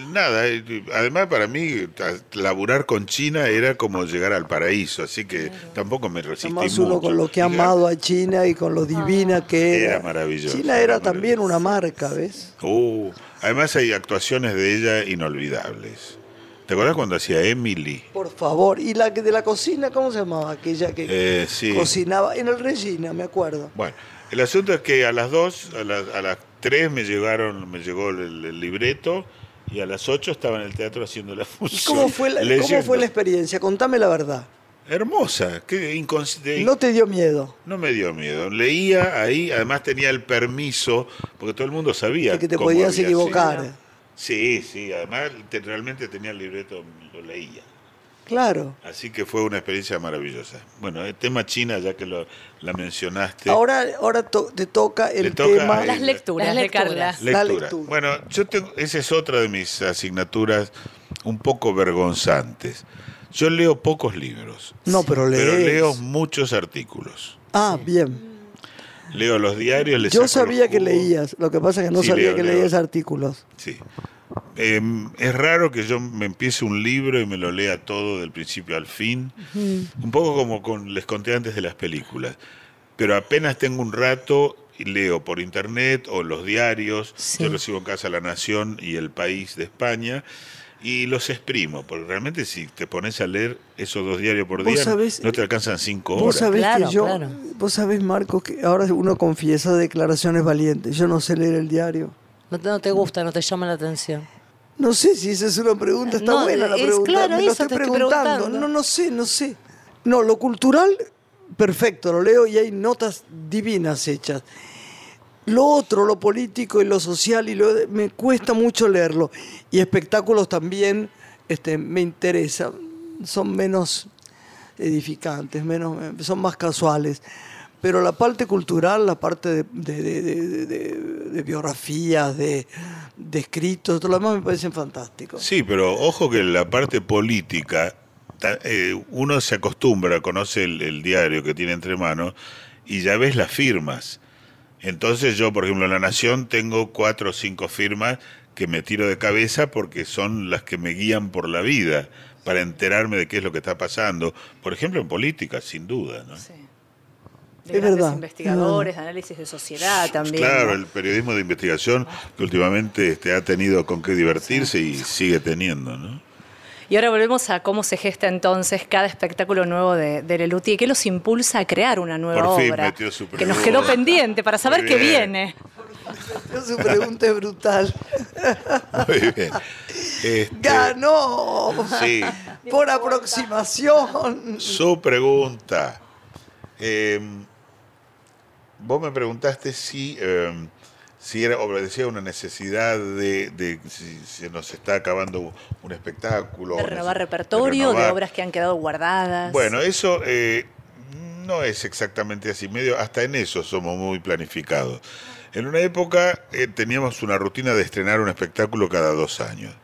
nada, eh, además para mí laburar con China era como llegar al paraíso, así que tampoco me resistí Además mucho. uno con lo que ha amado a China y con lo divina que era. Era maravilloso, China era era también una marca, ¿ves? Uh, además hay actuaciones de ella inolvidables. ¿Te acuerdas cuando hacía Emily? Por favor. ¿Y la que de la cocina, cómo se llamaba? Aquella que Eh, sí. cocinaba en el Regina, me acuerdo. Bueno, el asunto es que a las 2, a, las- a las 3 me llegaron, me llegó el, el libreto y a las 8 estaba en el teatro haciendo la ¿Y función. cómo fue, la, cómo fue la experiencia? Contame la verdad. Hermosa, qué inconsciente. No te dio miedo. No me dio miedo. Leía ahí, además tenía el permiso, porque todo el mundo sabía. De que te cómo podías había equivocar. sido. Sí, sí, además te- realmente tenía el libreto, lo leía. Claro. Así que fue una experiencia maravillosa. Bueno, el tema China, ya que lo, la mencionaste. Ahora, ahora to- te toca el toca tema. el- Las lecturas, Las de lecturas. Carla. La lectura. Bueno, yo tengo, esa es otra de mis asignaturas un poco vergonzantes. Yo leo pocos libros, No, pero lees. pero leo muchos artículos. Ah, bien. Leo los diarios, les Yo sabía que leías. Lo que pasa es que no Sí, sabía leo, que leo. leías artículos. Sí. Eh, es raro que yo me empiece un libro y me lo lea todo del principio al fin. Un poco como con, les conté antes de las películas. Pero apenas tengo un rato y leo por internet o los diarios. Sí. Yo recibo en casa La Nación y El País de España. Y los exprimo, porque realmente si te pones a leer esos dos diarios por Vos día, sabés- no te alcanzan cinco Vos horas. sabés Claro, que yo. claro. Vos sabés, Marcos, que ahora uno confiesa declaraciones valientes. Yo no sé leer el diario. No te, gusta, no te llama la atención. No sé si esa es una pregunta, está No, buena la es pregunta. claro, Me lo estoy preguntando. No, no sé, no sé. No, lo cultural, perfecto, lo leo y hay notas divinas hechas. Lo otro, lo político y lo social, y lo me cuesta mucho leerlo. Y espectáculos también este, me interesa. Son menos edificantes, menos, son más casuales. Pero la parte cultural, la parte de, de- de- de- de- de biografías, de, de escritos, todo lo demás me parecen fantásticos. Sí, pero ojo que la parte política, eh, uno se acostumbra, conoce el, el diario que tiene entre manos y ya ves las firmas. Entonces yo, por ejemplo, en La Nación tengo cuatro o cinco firmas que me tiro de cabeza porque son las que me guían por la vida, para enterarme de qué es lo que está pasando. Por ejemplo, en política, sin duda. ¿no? Sí. Es De grandes verdad, investigadores, de análisis de sociedad también. Claro, ¿no? el periodismo de investigación que últimamente este, ha tenido con qué divertirse y sigue teniendo, ¿no? Y ahora volvemos a cómo se gesta entonces cada espectáculo nuevo de, de Leluti. ¿Qué los impulsa a crear una nueva Por fin obra? metió su que nos quedó pendiente para saber qué viene. Su pregunta es brutal. Muy bien. Este, ¡Ganó! Sí, Por aproximación. su pregunta. Eh, vos me preguntaste si, eh, si era, obedecía a una necesidad de, de si se nos está acabando un espectáculo. De renovar repertorio, de, renovar. obras que han quedado guardadas. Bueno, eso eh, no es exactamente así. Medio, hasta en eso somos muy planificados. En una época eh, teníamos una rutina de estrenar un espectáculo cada dos años.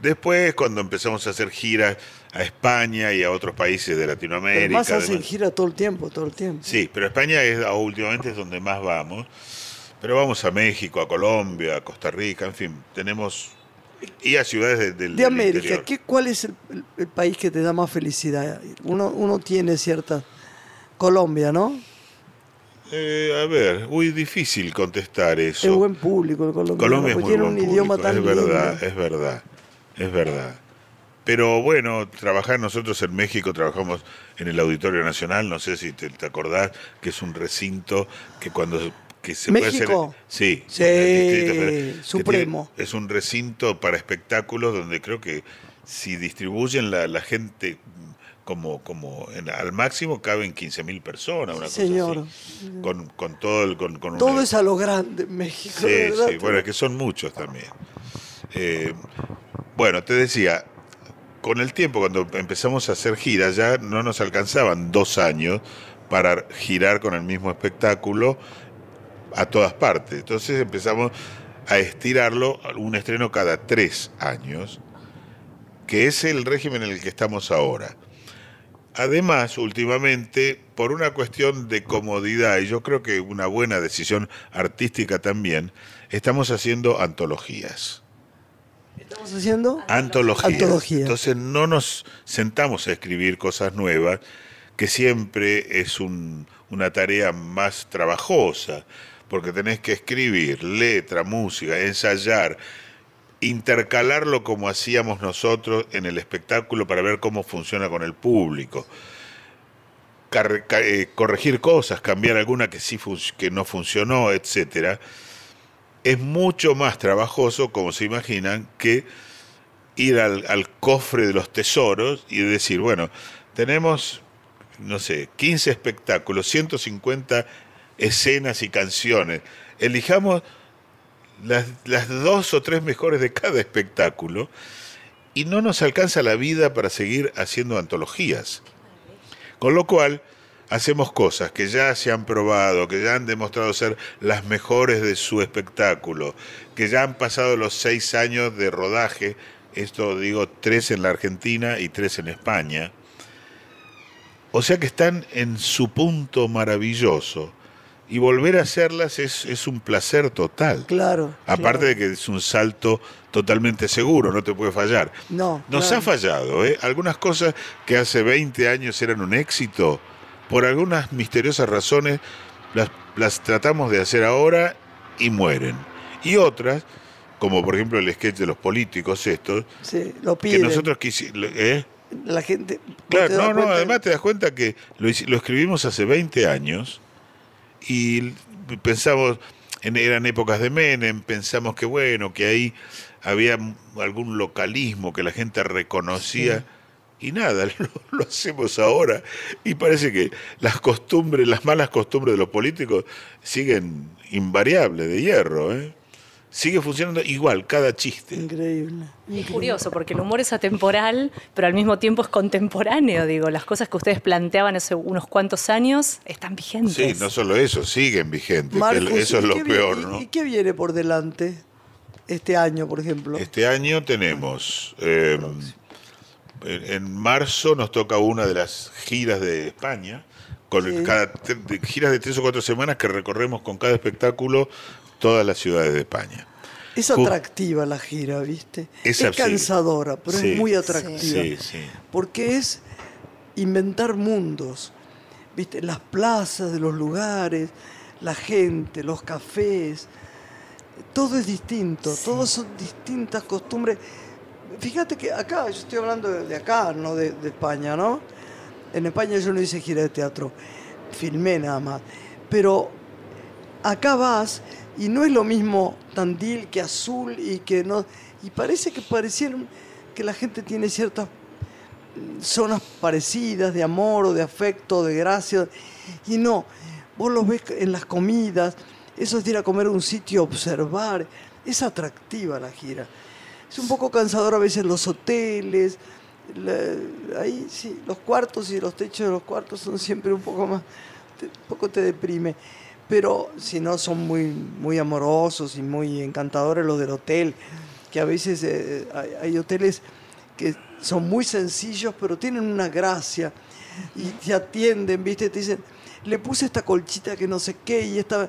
Después, cuando empezamos a hacer giras a España y a otros países de Latinoamérica. Además hacen demás. gira todo el tiempo, todo el tiempo. Sí, pero España es ah, últimamente es donde más vamos. Pero vamos a México, a Colombia, a Costa Rica, en fin, tenemos y a ciudades de- del De del América. ¿qué, ¿cuál es el, el- el país que te da más felicidad? Uno, uno tiene cierta... Colombia, ¿no? Eh, a ver, muy difícil contestar eso. Es buen público el colombiano. Colombia es muy tiene buen un idioma público, tan es verdad, es verdad, es verdad. Pero bueno, trabajar nosotros en México, trabajamos en el Auditorio Nacional, no sé si te, te acordás, que es un recinto que cuando que se puede hacer... Sí, Sí, Distrito supremo. tiene- es un recinto para espectáculos donde creo que si distribuyen la, la gente como, como en- al máximo caben 15.000 personas, una cosa Señor. así. Con, con todo el... Con, con Todo una- es a lo grande en México, Sí, ¿verdad? sí, bueno, es que son muchos también. Eh, bueno, te decía, con el tiempo, cuando empezamos a hacer giras, ya no nos alcanzaban dos años para girar con el mismo espectáculo a todas partes. Entonces empezamos a estirarlo, un estreno cada tres años, que es el régimen en el que estamos ahora. Además, últimamente, por una cuestión de comodidad, y yo creo que una buena decisión artística también, estamos haciendo antologías. ¿Estamos haciendo? Antologías. Entonces no nos sentamos a escribir cosas nuevas, que siempre es un- una tarea más trabajosa, porque tenés que escribir letra, música, ensayar, intercalarlo como hacíamos nosotros en el espectáculo para ver cómo funciona con el público. Car- eh, corregir cosas, cambiar alguna que sí que no funcionó, etcétera, es mucho más trabajoso, como se imaginan, que ir al, cofre de los tesoros y decir, bueno, tenemos no sé, 15 espectáculos, 150 escenas y canciones. Elijamos las, las dos o tres mejores de cada espectáculo y no nos alcanza la vida para seguir haciendo antologías. Con lo cual, hacemos cosas que ya se han probado, que ya han demostrado ser las mejores de su espectáculo, que ya han pasado los seis años de rodaje, esto digo, tres en la Argentina y tres en España. O sea que están en su punto maravilloso. Y volver a hacerlas es, es un placer total. Claro. Aparte claro. de que es un salto totalmente seguro, no te puede fallar. No, Nos claro. ha fallado, ¿eh? Algunas cosas que hace 20 años eran un éxito, por algunas misteriosas razones las, las tratamos de hacer ahora y mueren. Y otras, como por ejemplo el sketch de los políticos estos, Sí, lo que piden. nosotros quisimos... ¿eh? La gente. Claro, no, no, además te das cuenta que lo, lo escribimos hace 20 años y pensamos, en, eran épocas de Menem, pensamos que bueno, que ahí había algún localismo que la gente reconocía. Y nada, lo, lo hacemos ahora. Y parece que las costumbres, las malas costumbres de los políticos siguen invariables, de hierro. ¿eh? Sigue funcionando igual, cada chiste. Increíble. Es curioso, porque el humor es atemporal, pero al mismo tiempo es contemporáneo. Digo, las cosas que ustedes planteaban hace unos cuantos años están vigentes. Sí, no solo eso, siguen vigentes. Marcos, eso es ¿y lo qué peor, ¿no? ¿Y qué viene por delante este año, por ejemplo? Este año tenemos, eh, en marzo nos toca una de las giras de España, con Sí. cada, giras de tres o cuatro semanas que recorremos con cada espectáculo todas las ciudades de España. Es atractiva la gira, ¿viste? Es cansadora, pero Sí. es muy atractiva. Sí, sí. Porque es inventar mundos. ¿Viste? Las plazas de los lugares, la gente, los cafés. Todo es distinto, todos son distintas costumbres. Fíjate que acá, yo estoy hablando de, de acá, no de, de España, ¿no? En España yo no hice gira de teatro, filmé nada más. Pero acá vas y no es lo mismo Tandil que Azul y que no. Y parece que parecieron que la gente tiene ciertas zonas parecidas de amor o de afecto, de gracia. Y no, vos los ves en las comidas, eso es ir a comer a un sitio, observar. Es atractiva la gira. Es un poco cansador a veces los hoteles. la- ahí sí, los cuartos y los techos de los cuartos son siempre un poco más. un poco te deprime. Pero si no, son muy, muy amorosos y muy encantadores los del hotel. Que a veces eh, hay, hay hoteles que son muy sencillos, pero tienen una gracia. Y te atienden, ¿viste? Te dicen, le puse esta colchita que no sé qué y esta.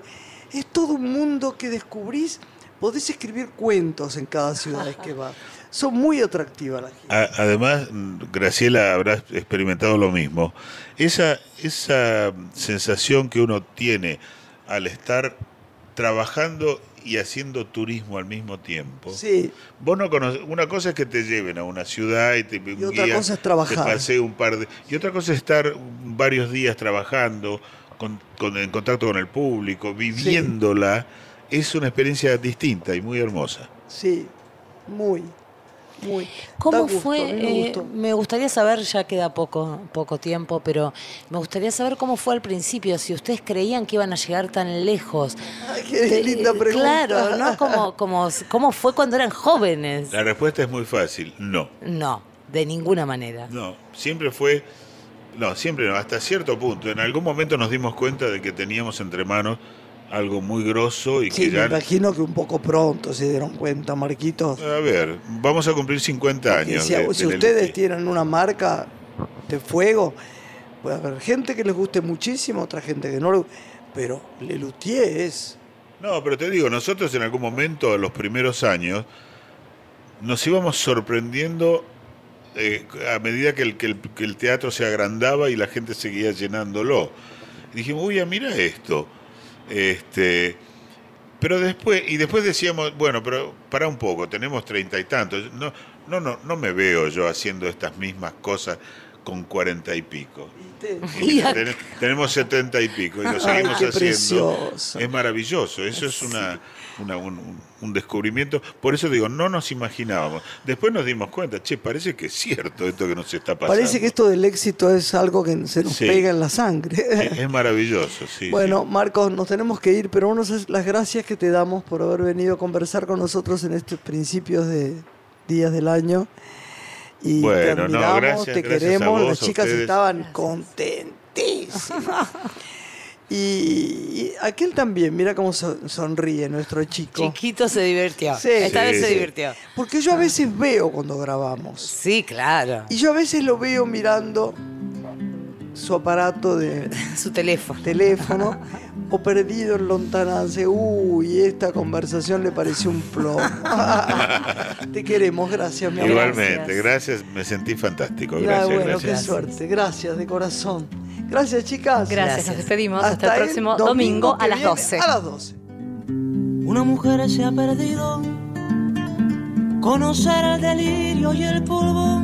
Es todo un mundo que descubrís. Podés escribir cuentos en cada ciudad que vas. Son muy atractivas las giras. Además, Graciela habrá experimentado lo mismo. Esa, esa sensación que uno tiene al estar trabajando y haciendo turismo al mismo tiempo. Sí, Vos no conoces, una cosa es que te lleven a una ciudad y te Y otra cosa es trabajar. Te pasee un par de, y otra cosa es estar varios días trabajando, con, con- en contacto con el público, viviéndola. Es una experiencia distinta y muy hermosa. sí, muy, muy. ¿Cómo gusto, fue? me eh, me gustaría saber, ya queda poco, poco tiempo, pero me gustaría saber cómo fue al principio, si ustedes creían que iban a llegar tan lejos. Ay, qué Te- linda pregunta. Claro, ¿no? Como, como, ¿Cómo fue cuando eran jóvenes? La respuesta es muy fácil, no. No, de ninguna manera. No, siempre fue, no, siempre no, hasta cierto punto. En algún momento nos dimos cuenta de que teníamos entre manos algo muy grosso y Sí, que me ya... imagino que un poco pronto se dieron cuenta, Marquitos. A ver, vamos a cumplir 50 Que años. si, de- si ustedes tienen una marca de fuego, puede haber gente que les guste muchísimo, otra gente que no le Pero Lelutier es. No, pero te digo, nosotros en algún momento, en los primeros años, nos íbamos sorprendiendo eh, a medida que el, que, el, que el teatro se agrandaba y la gente seguía llenándolo. Y dijimos, uy, mira esto. Este, pero después, y después decíamos, bueno, pero para un poco, tenemos treinta y tantos. No, no, no, no me veo yo haciendo estas mismas cosas con cuarenta y pico. ¿Viste? Y ten- tenemos setenta y pico y lo seguimos qué haciendo. precioso. Es maravilloso, eso es una, una- un, un descubrimiento. Por eso digo, no nos imaginábamos. Después nos dimos cuenta, che, parece que es cierto esto que nos está pasando. Parece que esto del éxito es algo que se nos Sí. pega en la sangre. Es, es maravilloso, sí. Bueno, sí. Marcos, nos tenemos que ir, pero uno es las gracias que te damos por haber venido a conversar con nosotros en estos principios de días del año. Y te Bueno, no, admiramos, gracias, te gracias queremos, vos, las chicas ustedes. estaban contentísimas. y, y aquel también, mira cómo so- sonríe nuestro chico. Chiquito se divirtió. Sí. Esta Sí, vez se sí. divirtió. Porque yo a veces veo cuando grabamos. Sí, claro. Y yo a veces lo veo mirando su aparato de Su teléfono. teléfono o perdido en lontananza. Uy, esta conversación le pareció un plomo. Te queremos, gracias, mi amor. Igualmente, gracias, me sentí fantástico. Ah, Gracias, bueno, gracias. qué suerte. Gracias de corazón. Gracias, chicas. Gracias, Gracias. nos despedimos. Hasta, el el próximo domingo, que a las viene 12. A las 12. Una mujer se ha perdido. Conocer el delirio y el polvo.